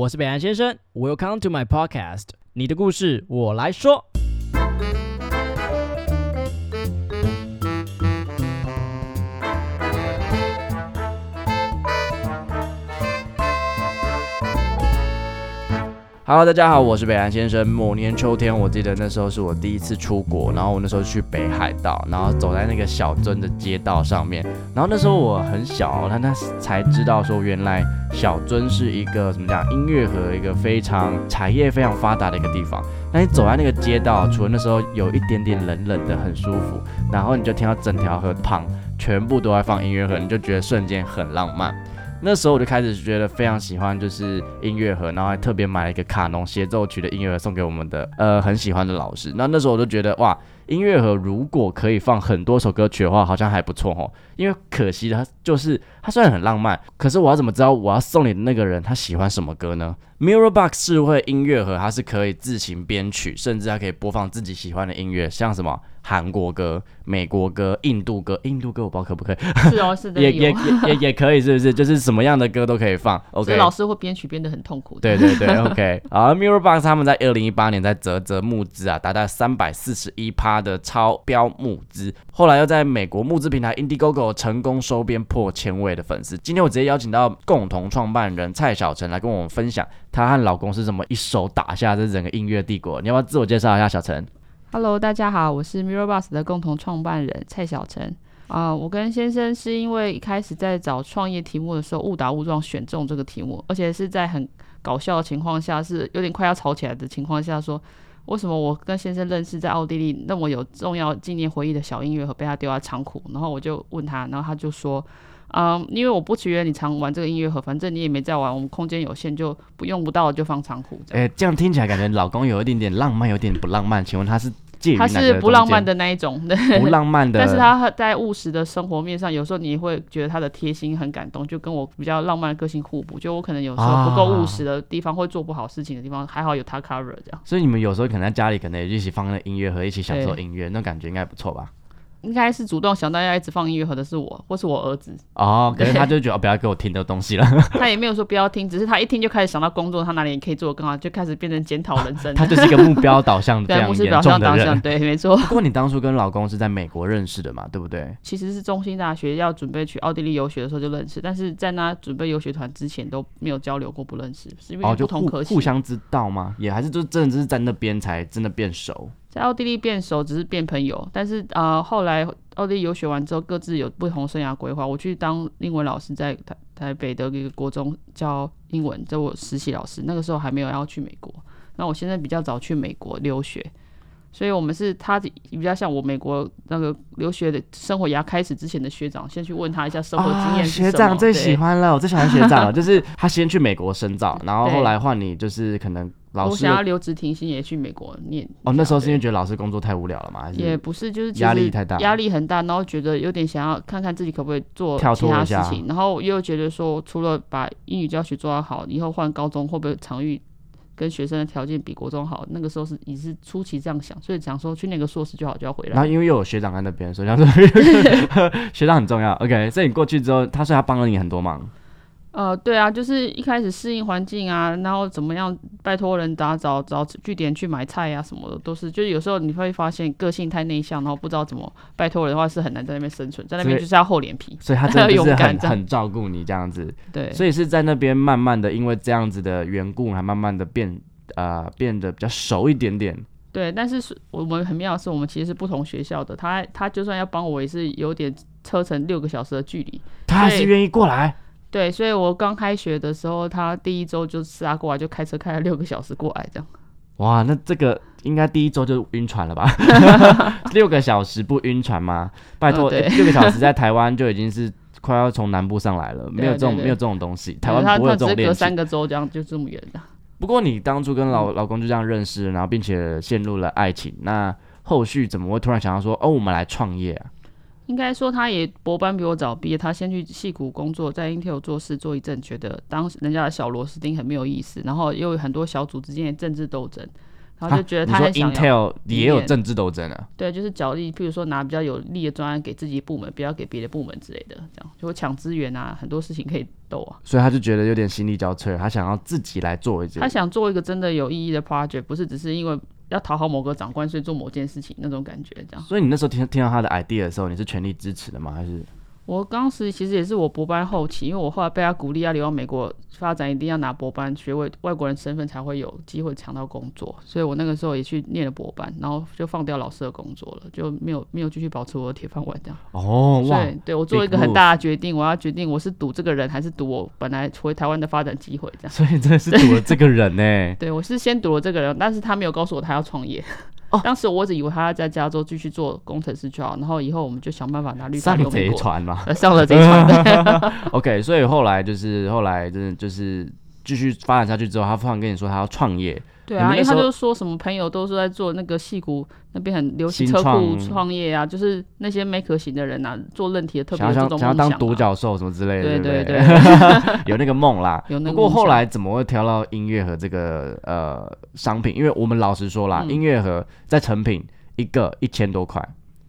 我是北岸先生，Welcome to my podcast，你的故事我来说。Hello，大家好，我是北兰先生。某年秋天，我记得那时候是我第一次出国，然后我那时候去北海道，然后走在那个小樽的街道上面，然后那时候我很小，他那才知道说原来小樽是一个怎么讲音乐和一个非常产业非常发达的一个地方。那你走在那个街道，除了那时候有一点点冷冷的，很舒服，然后你就听到整条河旁全部都在放音乐盒，你就觉得瞬间很浪漫。那时候我就开始觉得非常喜欢，就是音乐盒，然后还特别买了一个卡农协奏曲的音乐盒送给我们的呃很喜欢的老师。那那时候我就觉得哇，音乐盒如果可以放很多首歌曲的话，好像还不错哦。因为可惜的就是它虽然很浪漫，可是我要怎么知道我要送你的那个人他喜欢什么歌呢？Mirror Box 智慧音乐盒它是可以自行编曲，甚至还可以播放自己喜欢的音乐，像什么。韩国歌、美国歌、印度歌，印度歌我不知道可不可以？是哦，是的，也也也也可以，是不是？就是什么样的歌都可以放。OK，老师会编曲编得很痛苦。对对对，OK。好，Mirror Box 他们在二零一八年在泽泽募资啊，达到三百四十一趴的超标募资，后来又在美国募资平台 Indiegogo 成功收编破千位的粉丝。今天我直接邀请到共同创办人蔡小陈来跟我们分享，她和老公是怎么一手打下这整个音乐帝国。你要不要自我介绍一下，小陈？Hello，大家好，我是 Mirror Bus 的共同创办人蔡小陈啊。我跟先生是因为一开始在找创业题目的时候误打误撞选中这个题目，而且是在很搞笑的情况下，是有点快要吵起来的情况下，说为什么我跟先生认识在奥地利那么有重要纪念回忆的小音乐盒被他丢在仓库，然后我就问他，然后他就说。嗯，因为我不觉得你常玩这个音乐盒，反正你也没在玩，我们空间有限，就不用不到就放仓库。哎，这样听起来感觉老公有一点点浪漫，有点不浪漫。请问他是介于他是不浪漫的那一种，不浪漫的。但是他在务实的生活面上，有时候你会觉得他的贴心很感动，就跟我比较浪漫的个性互补。就我可能有时候不够务实的地方，会做不好事情的地方，还好有他 cover 这样。所以你们有时候可能在家里可能也一起放那音乐盒，一起享受音乐，那感觉应该不错吧？应该是主动想到要一直放音乐盒的是我，或是我儿子哦。可是他就觉得不要给我听的东西了。他也没有说不要听，只是他一听就开始想到工作，他哪里可以做的更好，就开始变成检讨人生。他就是一个目标导向 这样严重的人。对，没错。不过你当初跟老公是在美国认识的嘛，对不对？其实是中心大学要准备去奥地利游学的时候就认识，但是在那准备游学团之前都没有交流过，不认识，是因为不同科系。互相知道吗？也还是就真的是在那边才真的变熟。在奥地利变熟，只是变朋友。但是呃，后来奥地利游学完之后，各自有不同生涯规划。我去当英文老师，在台台北的一个国中教英文，在我实习老师。那个时候还没有要去美国。那我现在比较早去美国留学，所以我们是他比较像我美国那个留学的生活要开始之前的学长，先去问他一下生活经验。学长最喜欢了，我最喜欢学长了，就是他先去美国深造，然后后来换你，就是可能。我想要留职停薪，也去美国念。哦，那时候是因为觉得老师工作太无聊了吗？也不是，就是压力太大，压力很大，然后觉得有点想要看看自己可不可以做其他事情，然后又觉得说，除了把英语教学做好，以后换高中会不会场域跟学生的条件比国中好？那个时候是也是初期这样想，所以想说去那个硕士就好就要回来。然后因为又有学长在那边，所以想说 学长很重要。OK，所以你过去之后，他说他帮了你很多忙。呃，对啊，就是一开始适应环境啊，然后怎么样拜托人打找找据点去买菜啊什么的，都是就是有时候你会发现个性太内向，然后不知道怎么拜托人的话是很难在那边生存，在那边就是要厚脸皮，所以他真的 是很很照顾你这样子。对，所以是在那边慢慢的因为这样子的缘故，还慢慢的变呃变得比较熟一点点。对，但是是我们很妙的是，我们其实是不同学校的，他他就算要帮我，也是有点车程六个小时的距离，他还是愿意过来。对，所以我刚开学的时候，他第一周就杀过来，就开车开了六个小时过来，这样。哇，那这个应该第一周就晕船了吧？六个小时不晕船吗？拜托，六个小时在台湾就已经是快要从南部上来了，没有这种没有这种东西，台湾不会有这种连三个周这样就这么远的。不过你当初跟老老公就这样认识，然后并且陷入了爱情，那后续怎么会突然想到说，哦，我们来创业啊？应该说，他也博班比我早毕业。他先去戏谷工作，在 Intel 做事做一阵，觉得当人家的小螺丝钉很没有意思，然后又有很多小组之间的政治斗争。然后就觉得他很想要。Intel 也有政治斗争啊？对，就是角力，譬如说拿比较有利的专案给自己部门，不要给别的部门之类的，这样就会抢资源啊，很多事情可以斗啊。所以他就觉得有点心力交瘁，他想要自己来做一件他。想做一个真的有意义的 project，不是只是因为要讨好某个长官，所以做某件事情那种感觉。这样，所以你那时候听听到他的 idea 的时候，你是全力支持的吗？还是我当时其实也是我博班后期，因为我后来被他鼓励要留到美国发展，一定要拿博班学位，外国人身份才会有机会抢到工作，所以我那个时候也去念了博班，然后就放掉老师的工作了，就没有没有继续保持我的铁饭碗这样。哦哇对，对我做一个很大的决定，我要决定我是赌这个人，还是赌我本来回台湾的发展机会这样。所以真的是赌了这个人呢、对我是先赌了这个人，但是他没有告诉我他要创业。哦当时我只以为他要在加州继续做工程师就好，然后以后我们就想办法拿绿卡上贼留美国。船嘛。呃，上了这一船的，OK，所以后来就是后来真的就是继续发展下去之后，他突然跟你说他要创业，对啊，因为他就说什么朋友都是在做那个戏谷那边很流行车库创创业啊，就是那些 maker 型的人啊，做韧体的特别想要当独角兽什么之类的，对不对对对，有那个梦啦。有那不过后来怎么会挑到音乐和这个呃商品？因为我们老实说啦，嗯音乐盒在成品一个一千多块，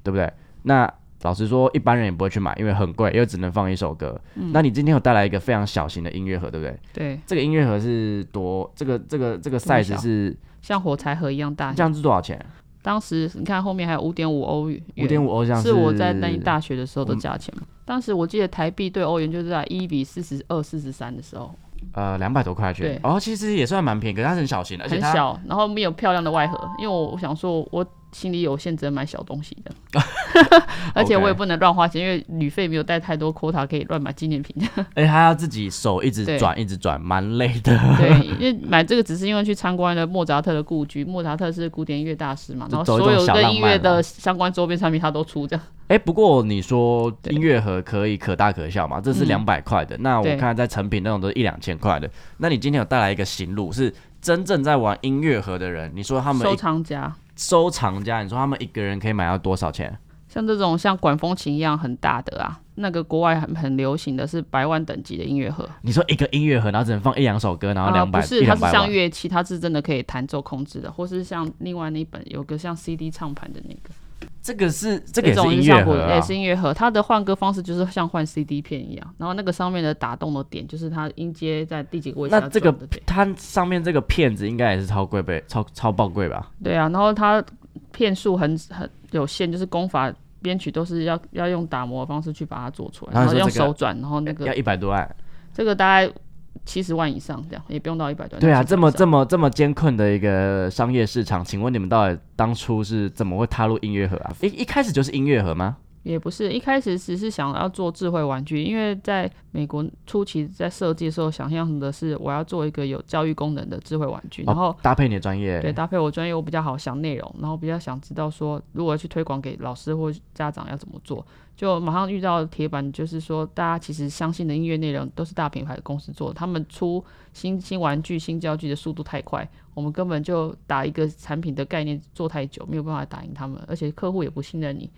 对不对？那老实说，一般人也不会去买，因为很贵，又只能放一首歌。嗯那你今天有带来一个非常小型的音乐盒，对不对？对，这个音乐盒是多？这个这个这个 size 是像火柴盒一样大这。样是多少钱？当时你看后面还有五点五欧元，五点五欧这样是我在那大学的时候的价钱嘛。当时我记得台币对欧元就是在一比四十二、四十三的时候，呃两百多块钱对，哦，其实也算蛮便宜，可是它是很小型的，而且它很小，然后没有漂亮的外盒，因为我我想说我心里有限，只能买小东西的，而且我也不能乱花钱，因为旅费没有带太多 quota 可以乱买纪念品。而且它要自己手一直对转一直转，蛮累的。对，因为买这个只是因为去参观了莫扎特的故居，莫扎特是古典音乐大师嘛，然后所有小浪漫跟音乐的相关周边产品他都出这样。哎、不过你说音乐盒可以可大可小嘛？这是嗯两百块的，那我对看在成品那种都是一两千块的。那你今天有带来一个行路，是真正在玩音乐盒的人，你说他们收藏家，收藏家，你说他们一个人可以买到多少钱？像这种像管风琴一样很大的啊，那个国外很很流行的是百万等级的音乐盒，你说一个音乐盒，然后只能放一两首歌，然后啊两百、不是，它是。像乐器，它是真的可以弹奏控制的，或是像另外那一本有个像 CD 唱盘的那个，这个是这个也种是音像我乐盒啊也是。音乐盒，它的换歌方式就是像换 CD 片一样，然后那个上面的打动的点就是它音阶在第几个位置那这个它上面这个片子应该也是超贵呗，超超爆贵吧？对啊，然后它片数很很有限，就是功法。编曲都是要要用打磨的方式去把它做出来，然后用手转，然后那个要个一百多万。这个大概七十万以上这样，也不用到一百多万。对啊，这么这么么这么艰困的一个商业市场，请问你们到底当初是怎么会踏入音乐盒啊？一一开始就是音乐盒吗？也不是一开始只是想要做智慧玩具，因为在美国初期在设计的时候，想象的是我要做一个有教育功能的智慧玩具，然后搭配你的专业，对搭配我专业，我比较好想内容，然后比较想知道说如果要去推广给老师或家长要怎么做，就马上遇到铁板，就是说大家其实相信的音乐内容都是大品牌的公司做，他们出新新玩具、新教具的速度太快，我们根本就打一个产品的概念做太久，没有办法打赢他们，而且客户也不信任你。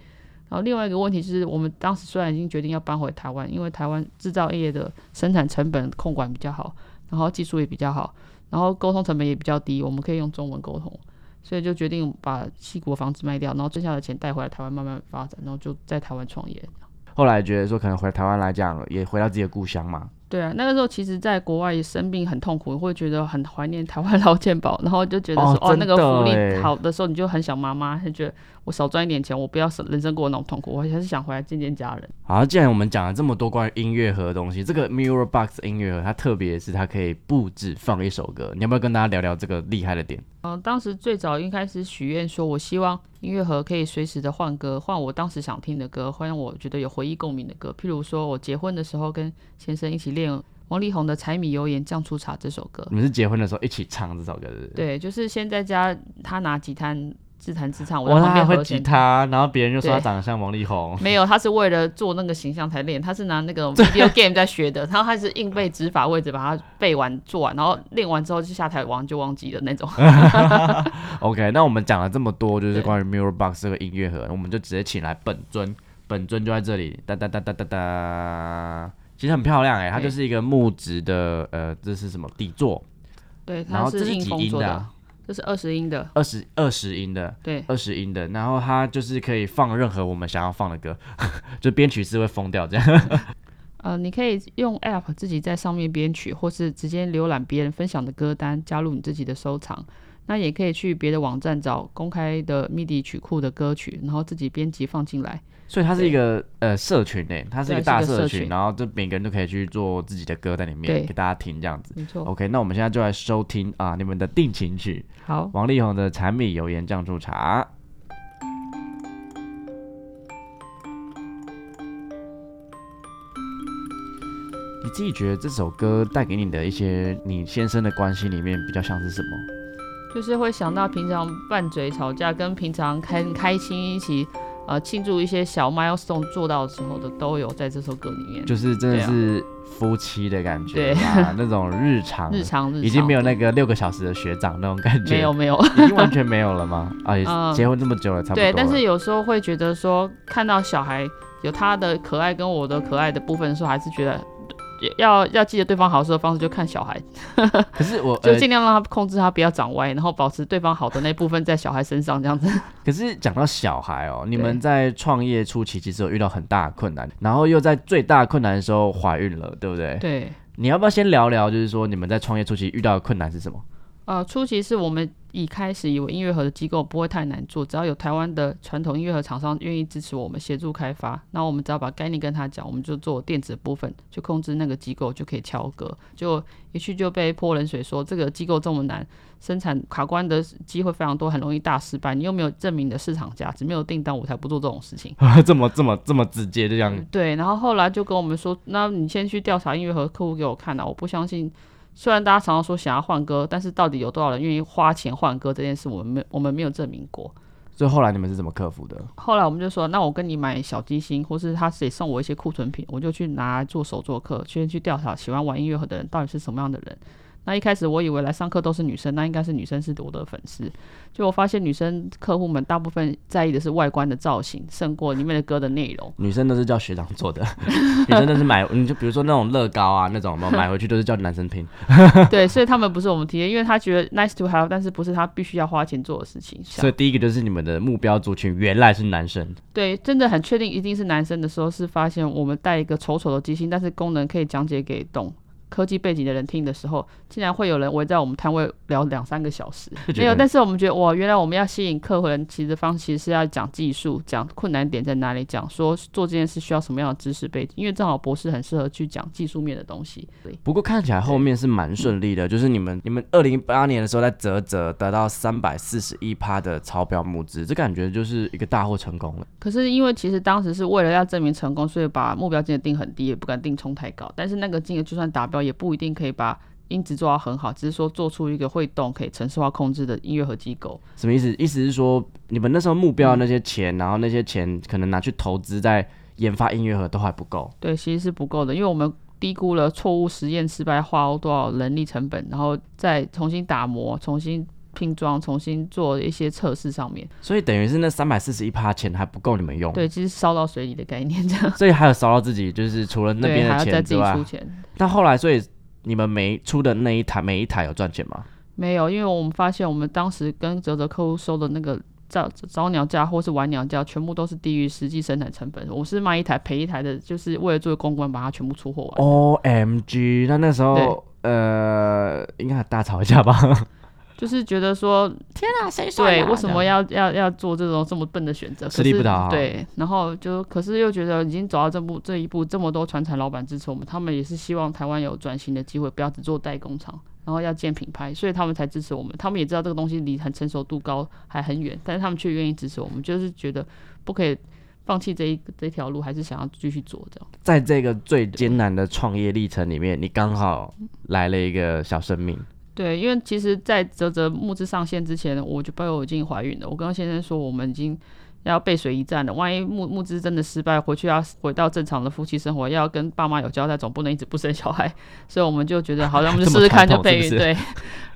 然后另外一个问题是，我们当时虽然已经决定要搬回台湾，因为台湾制造业的生产成本控管比较好，然后技术也比较好，然后沟通成本也比较低，我们可以用中文沟通，所以就决定把西国房子卖掉，然后剩下的钱带回来台湾慢慢发展，然后就在台湾创业。后来觉得说可能回台湾来讲，也回到自己的故乡嘛。对啊，那个时候其实在国外生病很痛苦，会觉得很怀念台湾劳健保，然后就觉得说哦哦那个福利好的时候，你就很想妈妈，就觉得我少赚一点钱，我不要人生过得那么痛苦，我还是想回来见见家人。好，既然我们讲了这么多关于音乐盒的东西，这个 Mirror Box 音乐盒它特别是它可以不止放一首歌，你要不要跟大家聊聊这个厉害的点？嗯、当时最早应该是许愿说，我希望音乐盒可以随时的换歌，换我当时想听的歌，换我觉得有回忆共鸣的歌。譬如说我结婚的时候跟先生一起练王力宏的《柴米油盐酱醋茶》这首歌。你们是结婚的时候一起唱这首歌，是是？对，就是先在家他拿吉他自弹自唱，我哇，在旁他还会吉。他，然后别人就说他长得像王力宏。没有，他是为了做那个形象才练，他是拿那个 video game 在学的，然后他是硬背指法位置把它背完做完，然后练完之后就下台玩就忘记了那种。OK，那我们讲了这么多，就是关于 Mirror Box 这个音乐盒，我们就直接请来本尊，本尊就在这里，哒哒哒哒哒哒，其实很漂亮哎，它就是一个木质的，呃，这是什么底座？对，然后这是它是硬几音的？这是二十音的，二十二十音的，对，二十音的，然后它就是可以放任何我们想要放的歌，就编曲是会疯掉这样。呃，你可以用 App 自己在上面编曲，或是直接浏览别人分享的歌单，加入你自己的收藏。那也可以去别的网站找公开的 MIDI 曲库的歌曲，然后自己编辑放进来。所以它是一个呃社群诶，它是一个大社群然后就每个人都可以去做自己的歌在里面给大家听这样子。没错。OK，那我们现在就来收听啊你们的定情曲，好，王力宏的《柴米油盐酱醋茶》。你自己觉得这首歌带给你的一些你先生的关系里面比较像是什么？就是会想到平常拌嘴吵架，跟平常开开心一起呃庆祝一些小 milestone 做到的时候的都有在这首歌里面。就是真的是夫妻的感觉对吧，那种日常日常日常已经没有那个个六个小时的学长那种感觉，没有没有。已经完全没有了吗？啊，结婚这么久了，差不多了。对，但是有时候会觉得说，看到小孩有他的可爱跟我的可爱的部分的时候，还是觉得要要记得对方好的方式，就看小孩，可是我就呃尽量让他控制他不要长歪，然后保持对方好的那部分在小孩身上这样子。可是讲到小孩哦，你们在创业初期其实有遇到很大的困难，然后又在最大困难的时候怀孕了，对不对？对，你要不要先聊聊，就是说你们在创业初期遇到的困难是什么？呃，初期是我们一开始以为音乐盒的机构不会太难做，只要有台湾的传统音乐盒厂商愿意支持我们协助开发，那我们只要把概念跟他讲，我们就做电子的部分，就控制那个机构就可以敲歌。就一去就被泼冷水说这个机构这么难，生产卡关的机会非常多，很容易大失败。你又没有证明的市场价值，没有订单，我才不做这种事情。这么这么这么直接，就这样。对，然后后来就跟我们说，那你先去调查音乐盒客户给我看啊，我不相信。虽然大家常常说想要换歌，但是到底有多少人愿意花钱换歌这件事，我们没我们没有证明过。所以后来你们是怎么克服的？后来我们就说，那我跟你买小机芯，或是他得送我一些库存品，我就去拿来做手作课，先去调查喜欢玩音乐盒的人到底是什么样的人。那一开始我以为来上课都是女生，那应该是女生是我的粉丝。就我发现女生客户们大部分在意的是外观的造型，胜过里面的歌的内容。女生都是叫学长做的，女生都是买，你就比如说那种乐高啊那种，买回去都是叫男生拼。对，所以他们不是我们 T A，因为他觉得 nice to have，但是不是他必须要花钱做的事情。所以第一个就是你们的目标族群原来是男生，对，真的很确定一定是男生的时候，是发现我们带一个丑丑的机芯，但是功能可以讲解给懂科技背景的人听的时候，竟然会有人围在我们摊位聊两三个小时。没有，但是我们觉得哇，原来我们要吸引客户人，其实方其实是要讲技术，讲困难点在哪里，讲说做这件事需要什么样的知识背景，因为正好博士很适合去讲技术面的东西。对，不过看起来后面是蛮顺利的，就是你们你们二零一八年的时候在泽泽得到三百四十一趴的超标募资，这感觉就是一个大获成功了。可是因为其实当时是为了要证明成功，所以把目标金额定很低，也不敢定冲太高。但是那个金额就算达标，也不一定可以把音质做到很好，只是说做出一个会动、可以程式化控制的音乐盒机构。什么意思？意思是说你们那时候目标的那些钱，然后那些钱可能拿去投资在研发音乐盒都还不够。对，其实是不够的，因为我们低估了错误实验失败花多少人力成本，然后再重新打磨、重新拼装、重新做一些测试上面。所以等于是那三百四十一趴钱还不够你们用，对，其实烧到水里的概念这样。所以还有烧到自己，就是除了那，边的还要再自钱之外己出，钱。那后来所以你们每出的那一台每一台有赚钱吗？没有，因为我们发现我们当时跟泽泽客户收的那个早早鸟价或是晚鸟价，全部都是低于实际生产成本。我是卖一台赔一台的，就是为了做公关，把它全部出货完。O M G，那那时候呃，应该大吵一架吧？就是觉得说，天啊，谁说对，为什么要 要要做这种这么笨的选择？可是吃力不讨好对，然后就可是又觉得已经走到这步这一步，这么多传产老板支持我们，他们也是希望台湾有转型的机会，不要只做代工厂，然后要建品牌，所以他们才支持我们。他们也知道这个东西离很成熟度高还很远，但是他们却愿意支持我们，就是觉得不可以放弃这一 这条路，还是想要继续做这样。在这个最艰难的创业历程里面，你刚好来了一个小生命，对，因为其实，在泽泽募资上线之前，我就包括我已经怀孕了。我跟先生说，我们已经要背水一战了。万一募募资真的失败，回去要回到正常的夫妻生活，要跟爸妈有交代，总不能一直不生小孩。所以我们就觉得，好，那我们就 试试看，就备孕。对，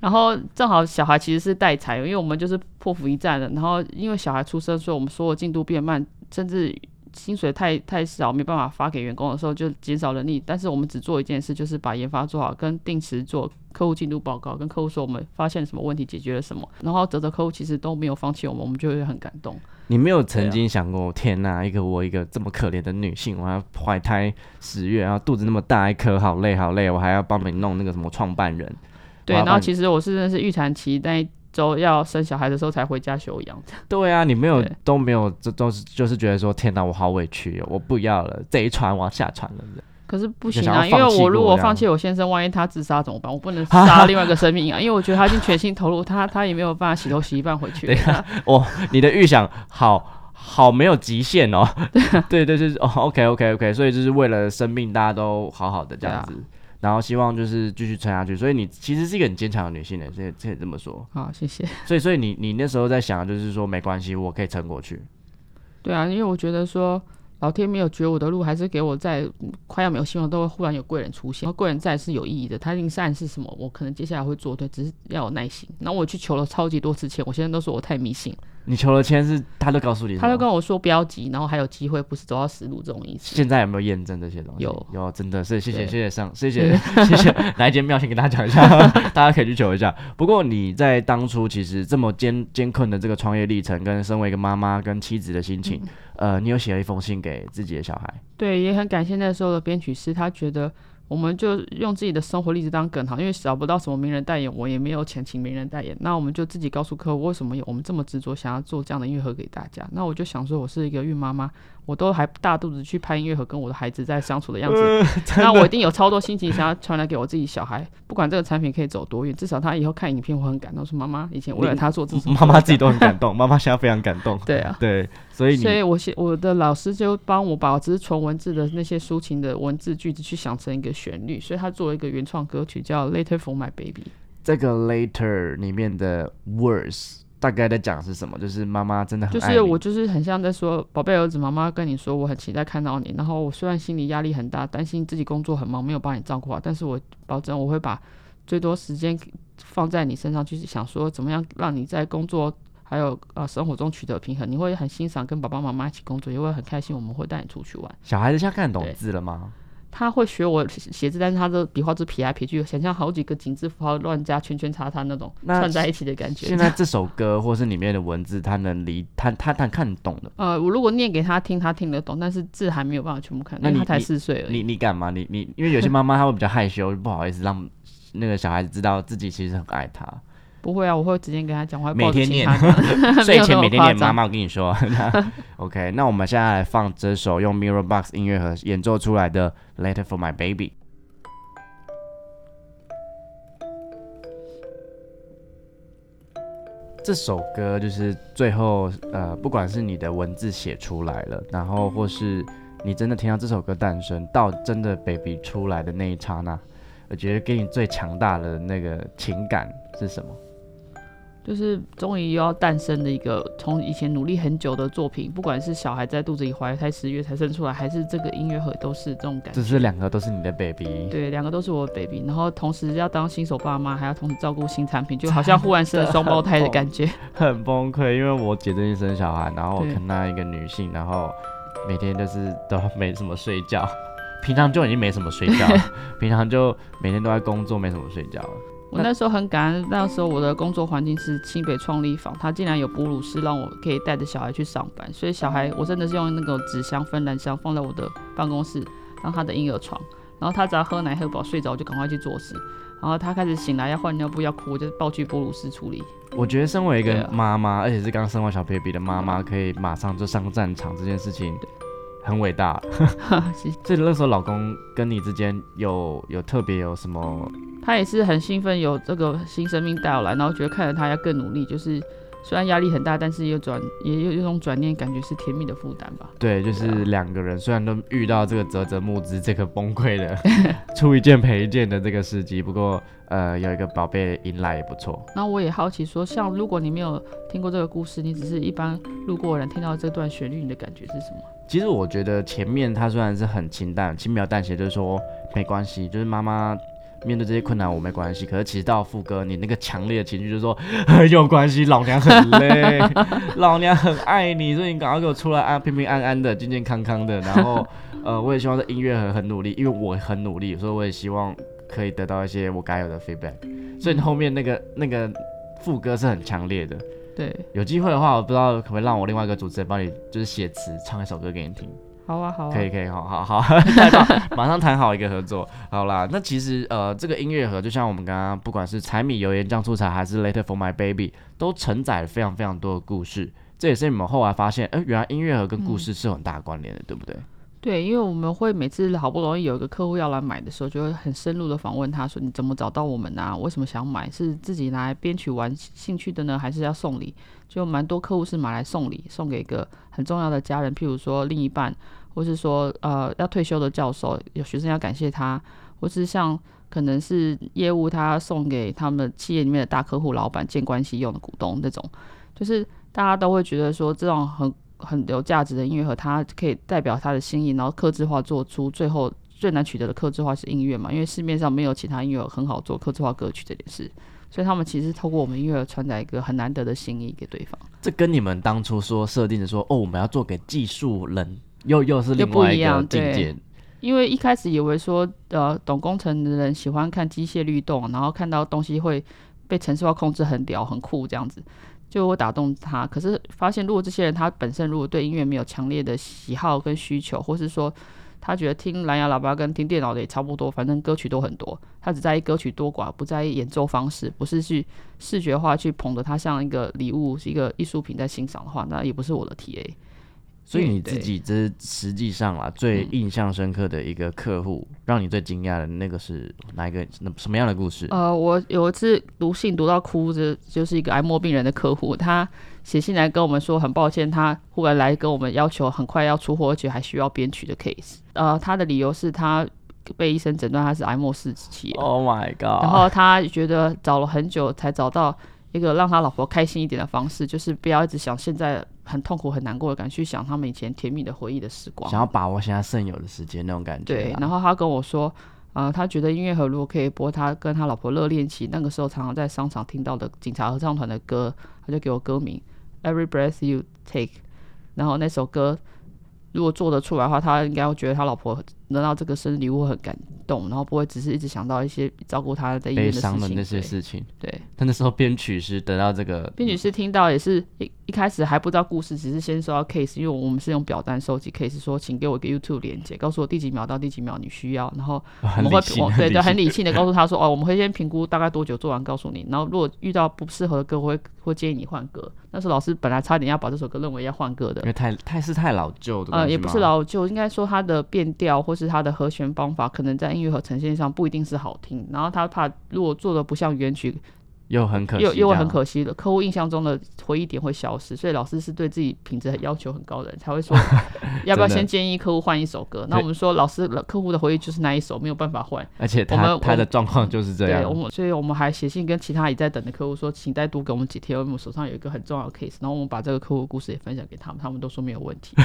然后正好小孩其实是待产，因为我们就是破釜一战了。然后因为小孩出生，所以我们所有进度变慢，甚至薪水太太少，没办法发给员工的时候，就减少人力。但是我们只做一件事，就是把研发做好，跟定时做客户进度报告，跟客户说我们发现什么问题，解决了什么。然后泽泽客户其实都没有放弃我们，我们就会很感动。你没有曾经想过，天哪，一个我一个这么可怜的女性，我要怀胎十月，然后肚子那么大一颗，好累好累，我还要帮你弄那个什么创办人。对，然后其实我是真的是预产期那一周要生小孩的时候才回家休养的。对啊，你没有都没有，这都是就是觉得说，天哪，我好委屈哦，我不要了，这一船我要下船了。可是不行啊，因为我如果放弃我先生，万一他自杀怎么办？我不能 杀另外一个生命啊！因为我觉得他已经全心投入，他他也没有办法洗头洗一半回去。哦，你的预想好好没有极限哦。对对对，哦，OK OK OK，所以就是为了生命，大家都好好的这样子，然后希望就是继续撑下去。所以你其实是一个很坚强的女性的，这这这么说。好，谢谢。所以所以你你那时候在想，就是说没关系，我可以撑过去。对啊，因为我觉得说老天没有绝我的路，还是给我在嗯快要没有希望，都会忽然有贵人出现。然后贵人在是有意义的，他一定是暗示什么，我可能接下来会做对，只是要有耐心。然后我去求了超级多次签，我现在都说我太迷信，你求了签是，他都告诉你，他就跟我说不要急，然后还有机会，不是走到死路这种意思。现在有没有验证这些东西？有有，真的是谢谢谢谢上谢谢 谢谢来一间庙先给大家讲一下，大家可以去求一下。不过你在当初其实这么艰艰困的这个创业历程，跟身为一个妈妈跟妻子的心情，嗯呃，你有写了一封信给自己的小孩，对，也很感谢那时候的编曲师，他觉得我们就用自己的生活例子当梗好，因为找不到什么名人代言，我也没有钱请名人代言，那我们就自己告诉客户为什么有我们这么执着想要做这样的音乐盒给大家。那我就想说，我是一个孕妈妈，我都还大肚子去拍音乐盒，跟我的孩子在相处的样子，那我一定有超多心情想要传来给我自己小孩，不管这个产品可以走多远，至少他以后看影片我很感动，说妈妈以前为了他做这妈妈自己都很感动，妈妈现在非常感动。对啊。对，所以所以我写我的老师就帮我把只是纯文字的那些抒情的文字句子去想成一个旋律，所以他做了一个原创歌曲叫《Later for My Baby》。这个 later 里面的 words 大概在讲是什么？就是妈妈真的很爱你就是我就是很像在说，宝贝儿子，妈妈跟你说，我很期待看到你。然后我虽然心里压力很大，担心自己工作很忙，没有帮你照顾好，但是我保证我会把最多时间放在你身上，就是想说怎么样让你在工作还有呃生活中取得平衡。你会很欣赏跟爸爸妈妈一起工作，也会很开心，我们会带你出去玩。小孩子现在看得懂字了吗？他会学我写字，但是他的笔画是撇来撇去，想象好几个井字符号乱加圈圈叉叉那种那串在一起的感觉。现在这首歌或是里面的文字，他能理他他他看懂的。呃，我如果念给他听，他听得懂，但是字还没有办法全部看，那你他才四岁而已。你你敢吗？你你因为有些妈妈她会比较害羞，不好意思让那个小孩子知道自己其实很爱他。不会啊，我会直接跟他讲，我会每天念睡 前每天念，妈妈。妈我跟你说。OK，那我们现在来放这首用 Mirror Box 音乐盒演奏出来的《Letter for My Baby》。这首歌就是最后，呃，不管是你的文字写出来了，然后或是你真的听到这首歌诞生，到真的 baby 出来的那一刹那，我觉得给你最强大的那个情感是什么？就是终于又要诞生的一个从以前努力很久的作品，不管是小孩在肚子里怀胎十月才生出来，还是这个音乐盒，都是这种感觉。只是两个都是你的 baby。对，两个都是我的 baby，然后同时要当新手爸妈，还要同时照顾新产品，就好像忽然生了双胞胎的感觉。很崩溃，因为我姐最近生小孩，然后我对看到一个女性，然后每天就是都没什么睡觉，平常就已经没什么睡觉，平常就每天都在工作，没什么睡觉了。我那时候很感恩，那时候我的工作环境是清北创立坊，他竟然有哺乳室让我可以带着小孩去上班，所以小孩我真的是用那个纸箱、芬兰箱放在我的办公室当他的婴儿床，然后他只要喝奶喝饱睡着，我就赶快去做事，然后他开始醒来要换尿布要哭，我就抱去哺乳室处理。我觉得身为一个妈妈，而且是刚生完小 baby 的妈妈，可以马上就上战场这件事情，很伟大。谢谢所以那时候老公跟你之间有有特别有什么？他也是很兴奋，有这个新生命带来，然后觉得看着他要更努力，就是虽然压力很大，但是又转也有有种转念，感觉是甜蜜的负担吧。对，就是两个人虽然都遇到这个泽泽木之这个崩溃的 出一件赔一件的这个时机，不过呃有一个宝贝迎来也不错。那我也好奇说，像如果你没有听过这个故事，你只是一般路过的人听到这段旋律，你的感觉是什么？其实我觉得前面他虽然是很清淡、轻描淡写，就是说没关系，就是妈妈面对这些困难我没关系。可是其实到副歌，你那个强烈的情绪就是说很 有关系，老娘很累，老娘很爱你，所以你赶快给我出来啊平平安安的、健健康康的。然后呃，我也希望这音乐很很努力，因为我很努力，所以我也希望可以得到一些我该有的 feedback。所以你后面那个那个副歌是很强烈的。对，有机会的话，我不知道可不可以让我另外一个主持人帮你，就是写词唱一首歌给你听。好啊，好啊，可以，可以，好好好，马上谈好一个合作。好啦，那其实呃，这个音乐盒就像我们刚刚不管是柴米油盐酱醋茶，还是 Later for My Baby，都承载了非常非常多的故事。这也是你们后来发现，哎，原来音乐盒跟故事是有很大关联的，对不对？对，因为我们会每次好不容易有一个客户要来买的时候，就会很深入的访问他说：“你怎么找到我们啊？为什么想买？是自己拿来编曲玩兴趣的呢，还是要送礼？”就蛮多客户是买来送礼，送给一个很重要的家人，譬如说另一半，或是说呃要退休的教授，有学生要感谢他，或是像可能是业务他送给他们企业里面的大客户、老板建关系用的股东那种，就是大家都会觉得说这种很。很有价值的音乐盒，它可以代表他的心意，然后刻字化做出最后最难取得的刻字化是音乐嘛？因为市面上没有其他音乐很好做刻字化歌曲这件事，所以他们其实透过我们音乐传达一个很难得的心意给对方。这跟你们当初说设定的说哦，我们要做给技术人，又又是另外一个境界。因为一开始以为说呃，懂工程的人喜欢看机械律动，然后看到东西会被程式化控制很屌很酷这样子。就会打动他，可是发现如果这些人他本身如果对音乐没有强烈的喜好跟需求，或是说他觉得听蓝牙喇叭跟听电脑的也差不多，反正歌曲都很多，他只在意歌曲多寡，不在意演奏方式，不是去视觉化去捧着它像一个礼物，是一个艺术品在欣赏的话，那也不是我的 TA。所以你自己这实际上啊，最印象深刻的一个客户，让你最惊讶的那个是哪一个？那什么样的故事？呃，我有一次读信读到哭，着就是一个癌末病人的客户，他写信来跟我们说，很抱歉，他忽然来跟我们要求很快要出货，而且还需要编曲的 case。呃，他的理由是他被医生诊断他是癌末四期。Oh my god！然后他觉得找了很久才找到。一个让他老婆开心一点的方式，就是不要一直想现在很痛苦、很难过的感觉，去想他们以前甜蜜的回忆的时光，想要把握现在剩有的时间那种感觉。对，然后他跟我说，啊，他觉得音乐盒如果可以播他跟他老婆热恋期那个时候常常在商场听到的警察合唱团的歌，他就给我歌名《Every Breath You Take》，然后那首歌如果做得出来的话，他应该会觉得他老婆得到这个生日礼物很感。动，然后不会只是一直想到一些照顾他在医院的那些事情。对，他那时候编曲师得到这个，编曲师听到也是一一开始还不知道故事，只是先收到 case，因为我们是用表单收集 case，说请给我一个 YouTube 连接，告诉我第几秒到第几秒你需要，然后我们会对对很理性的告诉他说 哦，我们会先评估大概多久做完，告诉你，然后如果遇到不适合的歌，我会会建议你换歌。那时候老师本来差点要把这首歌认为要换歌的，因为太太是太老旧的，呃，也不是老旧，应该说它的变调或是它的和弦方法，可能在音乐和呈现上不一定是好听。然后他怕如果做的不像原曲。又很可又又会很可惜的，客户印象中的回忆点会消失，所以老师是对自己品质要求很高的人，才会说 要不要先建议客户换一首歌。那我们说老师客户的回忆就是那一首，没有办法换。而且他他的状况就是这样。对，我们所以我们还写信跟其他也在等的客户说，请再多给我们几天，我们手上有一个很重要的 case，然后我们把这个客户故事也分享给他们，他们都说没有问题。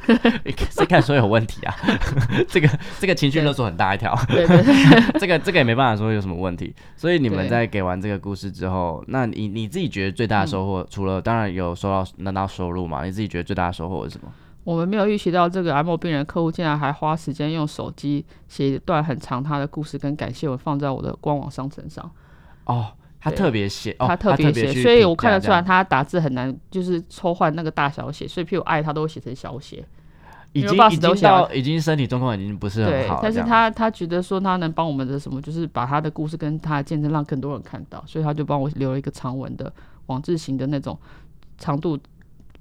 谁敢说有问题啊？这个这个情绪勒索很大一条。对对对，这个这个也没办法说有什么问题。所以你们在给完这个故事。之后，那你你自己觉得最大的收获，除了当然有收到拿到收入嘛？你自己觉得最大的收获是什么？我们没有预期到这个 M 病人客户竟然还花时间用手机写一段很长他的故事跟感谢文放在我的官网商城上。哦，他特别写，他特别写，所以我看得出来他打字很难，就是抽换那个大小写，所以譬如爱他都会写成小写。已经已经到已经身体状况已经不是很好，但是他他觉得说他能帮我们的什么，就是把他的故事跟他的见证让更多人看到，所以他就帮我留了一个长文的网字型的那种长度。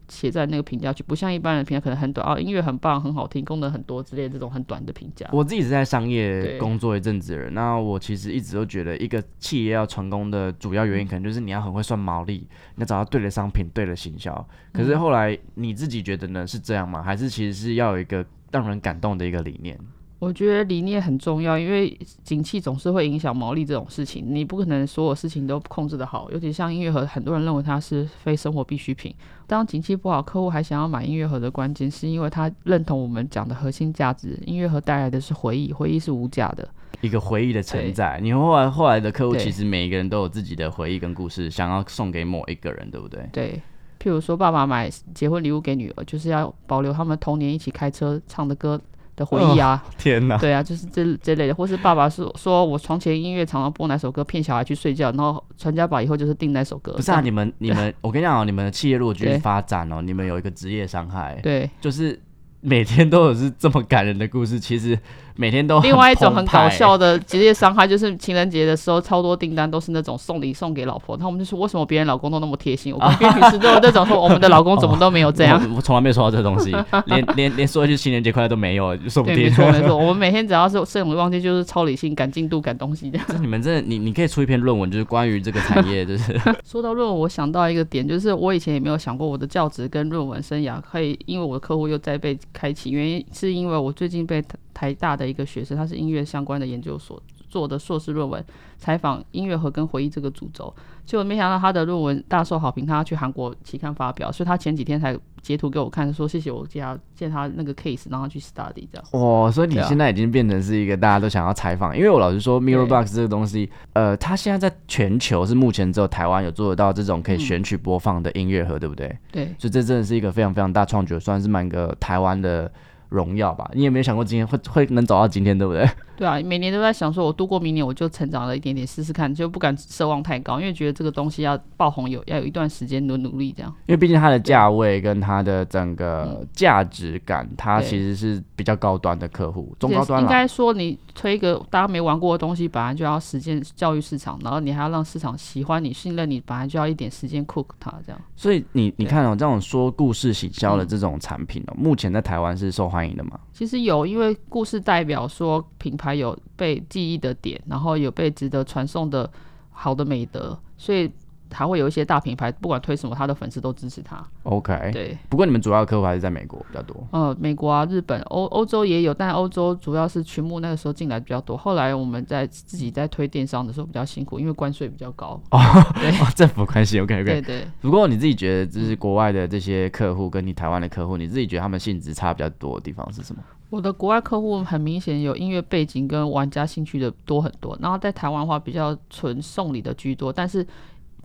写在那个评价区，不像一般人评价可能很短啊，音乐很棒，很好听，功能很多之类这种很短的评价。我自己是在商业工作一阵子的人，那我其实一直都觉得，一个企业要成功的主要原因，可能就是你要很会算毛利，你要找到对的商品，对的行销。可是后来你自己觉得呢？是这样吗？还是其实是要有一个让人感动的一个理念？我觉得理念很重要，因为景气总是会影响毛利这种事情，你不可能所有事情都控制的好。尤其像音乐盒，很多人认为它是非生活必需品。当景气不好，客户还想要买音乐盒的关键，是因为他认同我们讲的核心价值：音乐盒带来的是回忆，回忆是无价的。一个回忆的承载。你后来后来的客户，其实每一个人都有自己的回忆跟故事，想要送给某一个人，对不对？对，譬如说爸爸买结婚礼物给女儿，就是要保留他们童年一起开车唱的歌的回忆啊。天哪！对啊，就是这这类的，或是爸爸说说我床前音乐常常播哪首歌骗小孩去睡觉，然后传家宝以后就是定那首歌。不是啊，你们你们，我跟你讲哦，你们的企业如果继续发展哦，你们有一个职业伤害，对，就是每天都有是这么感人的故事，其实每天都另外一种很搞笑的职业伤害就是情人节的时候，超多订单都是那种送礼送给老婆，那我们就说为什么别人老公都那么贴心，我跟编曲师都有这种说我们的老公怎么都没有这样。我 我从来没有收到这个东西，连连连说一句情人节快乐都没有，说不没。错没错，我们每天只要是摄影忘记就是超理性、赶进度、赶东西这样。这 你们真的，你你可以出一篇论文，就是关于这个产业，就是 说到论文，我想到一个点，就是我以前也没有想过我的教职跟论文生涯可以因为我的客户又在被开启，原因是因为我最近被台台大的一个学生，他是音乐相关的研究所做的硕士论文，采访音乐盒跟回忆这个主轴，结果没想到他的论文大受好评，他要去韩国期刊发表，所以他前几天才截图给我看，说谢谢我借他借他那个 case，让他去 study 这样。哇，所以你现在已经变成是一个大家都想要采访，因为我老实说，Mirror 对 Box 这个东西，呃，它现在在全球是目前只有台湾有做得到这种可以嗯选取播放的音乐盒，对不对？对，所以这真的是一个非常非常大创举，算是蛮个台湾的荣耀吧。你也没有想过今天会会能走到今天，对不对？对啊，每年都在想说，我度过明年我就成长了一点点，试试看，就不敢奢望太高，因为觉得这个东西要爆红有要有一段时间的努力这样。因为毕竟它的价位跟它的整个价值感，它其实是比较高端的客户，中高端。应该说，你推一个大家没玩过的东西，本来就要实践教育市场，然后你还要让市场喜欢你、信任你，本来就要一点时间 cook 它这样。所以你你看哦，这种说故事行销的这种产品哦，目前在台湾是受欢迎的吗？其实有，因为故事代表说品牌有被记忆的点，然后有被值得传送的好的美德，所以还会有一些大品牌，不管推什么，他的粉丝都支持他。OK，对，不过你们主要的客户还是在美国比较多。呃，美国啊、日本、欧欧洲也有，但欧洲主要是群牧那个时候进来比较多。后来我们在自己在推电商的时候比较辛苦，因为关税比较高。对哦，政府关系 OK OK。对对，不过你自己觉得，就是国外的这些客户跟你台湾的客户，你自己觉得他们性质差比较多的地方是什么？我的国外客户很明显有音乐背景跟玩家兴趣的多很多，然后在台湾的话比较纯送礼的居多，但是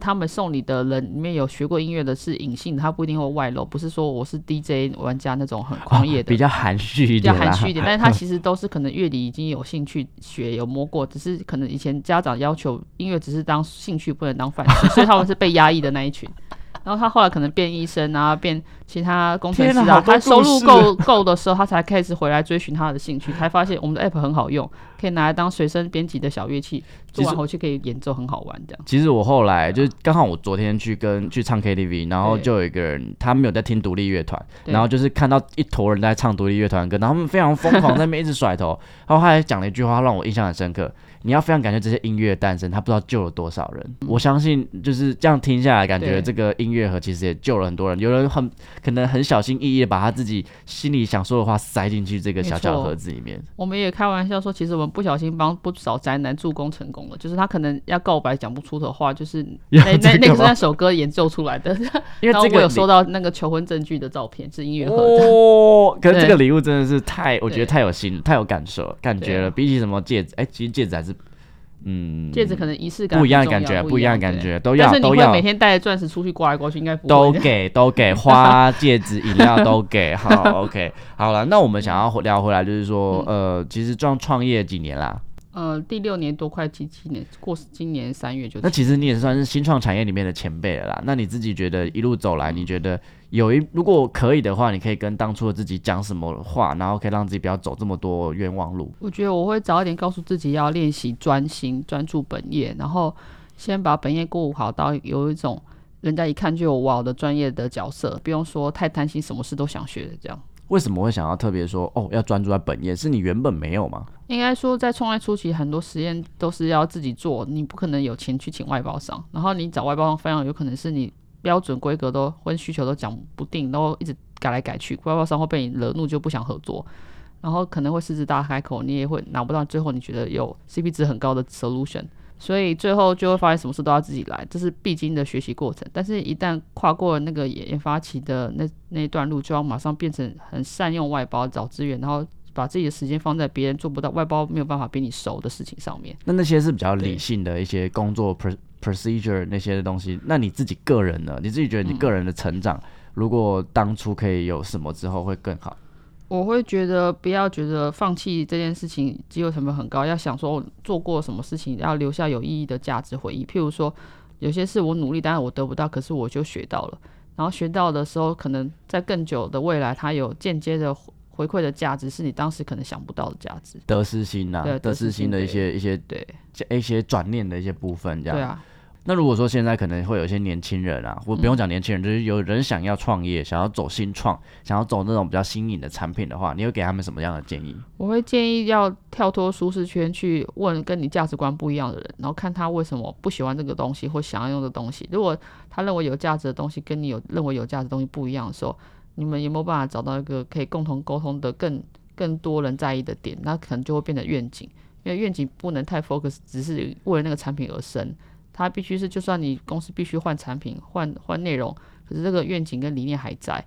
他们送礼的人里面有学过音乐的是隐性的，他不一定会外露，不是说我是 DJ 玩家那种很狂野的，比较含蓄一点比较，含蓄一点，但是他其实都是可能乐理已经有兴趣学有摸过，只是可能以前家长要求音乐只是当兴趣不能当饭吃，所以他们是被压抑的那一群。然后他后来可能变医生啊，变其他工程师啊，他收入够够的时候，他才开始回来追寻他的兴趣，才发现我们的 app 很好用，可以拿来当随身编辑的小乐器，做完回去可以演奏，很好玩这样。其实我后来就是刚好我昨天去跟去唱 KTV，然后就有一个人他没有在听独立乐团，然后就是看到一坨人在唱独立乐团歌，然后他们非常疯狂在那边一直甩头，然后他还讲了一句话让我印象很深刻。你要非常感谢这些音乐的诞生，他不知道救了多少人。我相信就是这样听下来，感觉这个音乐盒其实也救了很多人。有人很可能很小心翼翼的把他自己心里想说的话塞进去这个小小的盒子里面。我们也开玩笑说，其实我们不小心帮不少宅男助攻成功了，就是他可能要告白讲不出的话，就是 那那那个是那首歌演奏出来的。因为这个我有收到那个求婚证据的照片，是音乐盒的。哦，可是这个礼物真的是太，我觉得太有心，太有感受，感觉了。比起什么戒指，哎、其实戒指还是，嗯，戒指可能仪式感不一样的感觉，不一样的感觉，都要但是你都要会每天带着钻石出去刮来刮去，应该不都。给都给，花、戒指、饮料都给。好，OK，好了，那我们想要聊回来，就是说，嗯呃，其实创创业几年啦？呃，第六年多，快七七年，过今年三月就那其实你也算是新创产业里面的前辈了啦。那你自己觉得一路走来，你觉得有一如果可以的话，你可以跟当初的自己讲什么话，然后可以让自己不要走这么多冤枉路？我觉得我会早一点告诉自己要练习专心、专注本业，然后先把本业过好到有一种人家一看就有哇的专业的角色，不用说太贪心什么事都想学的这样。为什么会想要特别说哦，要专注在本业？是你原本没有吗？应该说，在创业初期，很多实验都是要自己做，你不可能有钱去请外包商。然后你找外包商，非常有可能是你标准规格都或者需求都讲不定，然后一直改来改去，外包商会被你惹怒，就不想合作。然后可能会狮子大开口，你也会拿不到最后你觉得有 CP 值很高的 solution。所以最后就会发现什么事都要自己来，这是必经的学习过程。但是，一旦跨过了那个研研发期的那那一段路，就要马上变成很善用外包找资源，然后把自己的时间放在别人做不到、外包没有办法比你熟的事情上面。那那些是比较理性的一些工作 procedure 那些东西。那你自己个人呢？你自己觉得你个人的成长，如果当初可以有什么之后会更好？我会觉得不要觉得放弃这件事情机会成本很高，要想说我做过什么事情，要留下有意义的价值回忆。譬如说，有些事我努力，但是我得不到，可是我就学到了。然后学到的时候，可能在更久的未来，它有间接的回回馈的价值，是你当时可能想不到的价值。得失心呐、对得失心的一些一些对一些转念的一些部分，这样。对啊，那如果说现在可能会有一些年轻人啊，或不用讲年轻人，就是有人想要创业，想要走新创，想要走那种比较新颖的产品的话，你会给他们什么样的建议？我会建议要跳脱舒适圈，去问跟你价值观不一样的人，然后看他为什么不喜欢这个东西或想要用的东西。如果他认为有价值的东西跟你有认为有价值的东西不一样的时候，你们有没有办法找到一个可以共同沟通的更更多人在意的点？那可能就会变成愿景，因为愿景不能太 focus，只是为了那个产品而生。它必须是，就算你公司必须换产品、换换内容，可是这个愿景跟理念还在。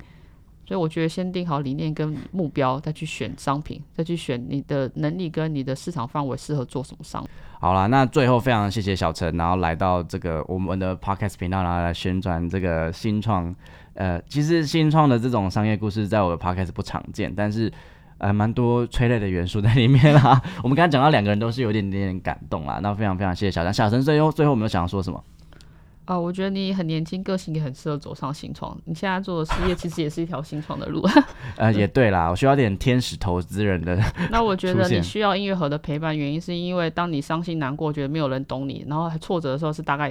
所以我觉得先定好理念跟目标，再去选商品，再去选你的能力跟你的市场范围适合做什么商。好啦，那最后非常谢谢小陈，然后来到这个我们的 podcast 频道，然后来宣传这个新创。呃，其实新创的这种商业故事，在我的 podcast 不常见，但是呃，蛮多催泪的元素在里面啦。我们刚才讲到两个人都是有一点点感动啦，那非常非常谢谢小陈。小陈最后最后我们有想要说什么？啊、我觉得你很年轻，个性也很适合走上新创。你现在做的事业其实也是一条新创的路。呃，也对啦，我需要点天使投资人的。那我觉得你需要音乐盒的陪伴，原因是因为当你伤心难过，觉得没有人懂你，然后还挫折的时候，是大概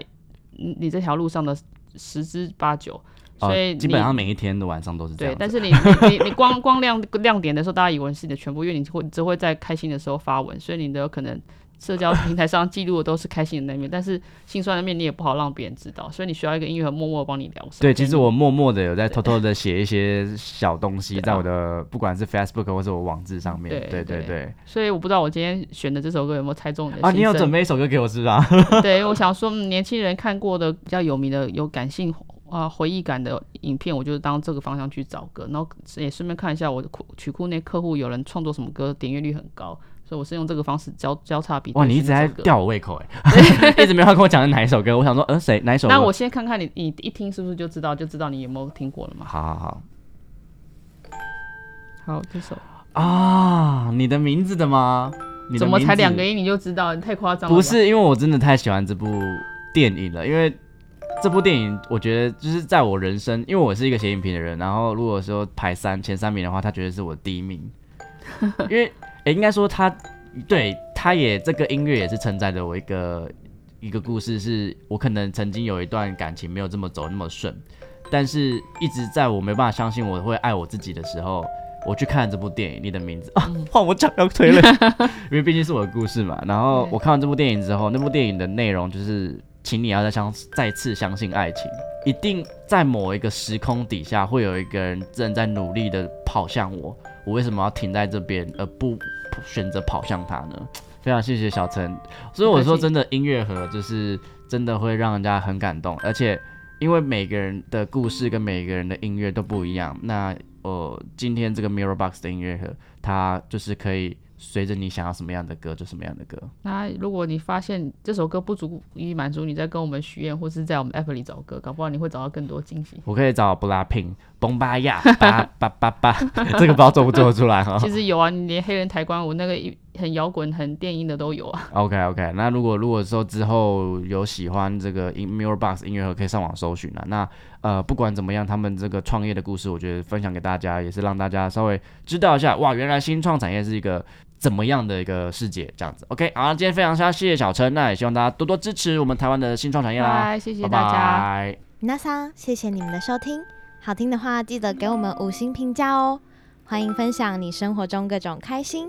嗯你这条路上的十之八九。所以哦、基本上每一天的晚上都是这样，对但是你 你你你光光亮亮点的时候，大家以为是你的全部，因为你会只会在开心的时候发文，所以你的可能社交平台上记录的都是开心的那面，但是心酸的面你也不好让别人知道，所以你需要一个音乐盒默默帮你疗伤。对，其实我默默的有在偷偷的写一些小东西，在我的不管是 Facebook 或是我网志上面。对对对对对。所以我不知道我今天选的这首歌有没有猜中你的啊，你有准备一首歌给我是吧？对，我想说，嗯年轻人看过的比较有名的、有感性啊、回忆感的影片，我就当这个方向去找歌，然后也顺便看一下我的库曲库内客户有人创作什么歌，点阅率很高，所以我是用这个方式交交叉比对。哇，你一直在吊我胃口哎，一直没话跟我讲是哪一首歌。我想说，呃，谁哪一首歌？那我先看看你，你一听是不是就知道，就知道你有没有听过了嘛？好好好好，这首啊，你的名字的吗？你的怎么才两个音你就知道？你太夸张了。不，是，因为我真的太喜欢这部电影了，因为这部电影我觉得就是在我人生，因为我是一个写影评的人，然后如果说排三前三名的话，他绝对是我第一名，因为诶、应该说他对他也这个音乐也是承载着我一个一个故事，是我可能曾经有一段感情没有这么走那么顺，但是一直在我没办法相信我会爱我自己的时候。我去看这部电影，你的名字啊，换我讲要推了，因为毕竟是我的故事嘛。然后我看完这部电影之后，那部电影的内容就是，请你要再相再次相信爱情，一定在某一个时空底下会有一个人正在努力的跑向我，我为什么要停在这边而不选择跑向他呢？非常谢谢小陈，所以我说真的，音乐盒就是真的会让人家很感动，而且因为每个人的故事跟每个人的音乐都不一样，那呃，今天这个 Mirror Box 的音乐盒，它就是可以随着你想要什么样的歌就什么样的歌。那如果你发现这首歌不足以满足你，在跟我们许愿，或是在我们 app 里找歌，搞不好你会找到更多惊喜。我可以找 Blackpink 崩巴亚巴巴巴巴，这个不知道做不做得出来哈。其实有啊，你连黑人抬棺舞那个一很摇滚、很电音的都有啊。OK OK，那如果如果说之后有喜欢这个音 Mirror Box 音乐盒，可以上网搜寻啊。那呃不管怎么样，他们这个创业的故事，我觉得分享给大家，也是让大家稍微知道一下，哇，原来新创产业是一个怎么样的一个世界，这样子。OK，好，今天非常谢谢小陈，那也希望大家多多支持我们台湾的新创产业啦。拜，谢谢大家。拜。那桑，谢谢你们的收听，好听的话记得给我们五星评价哦。欢迎分享你生活中各种开心、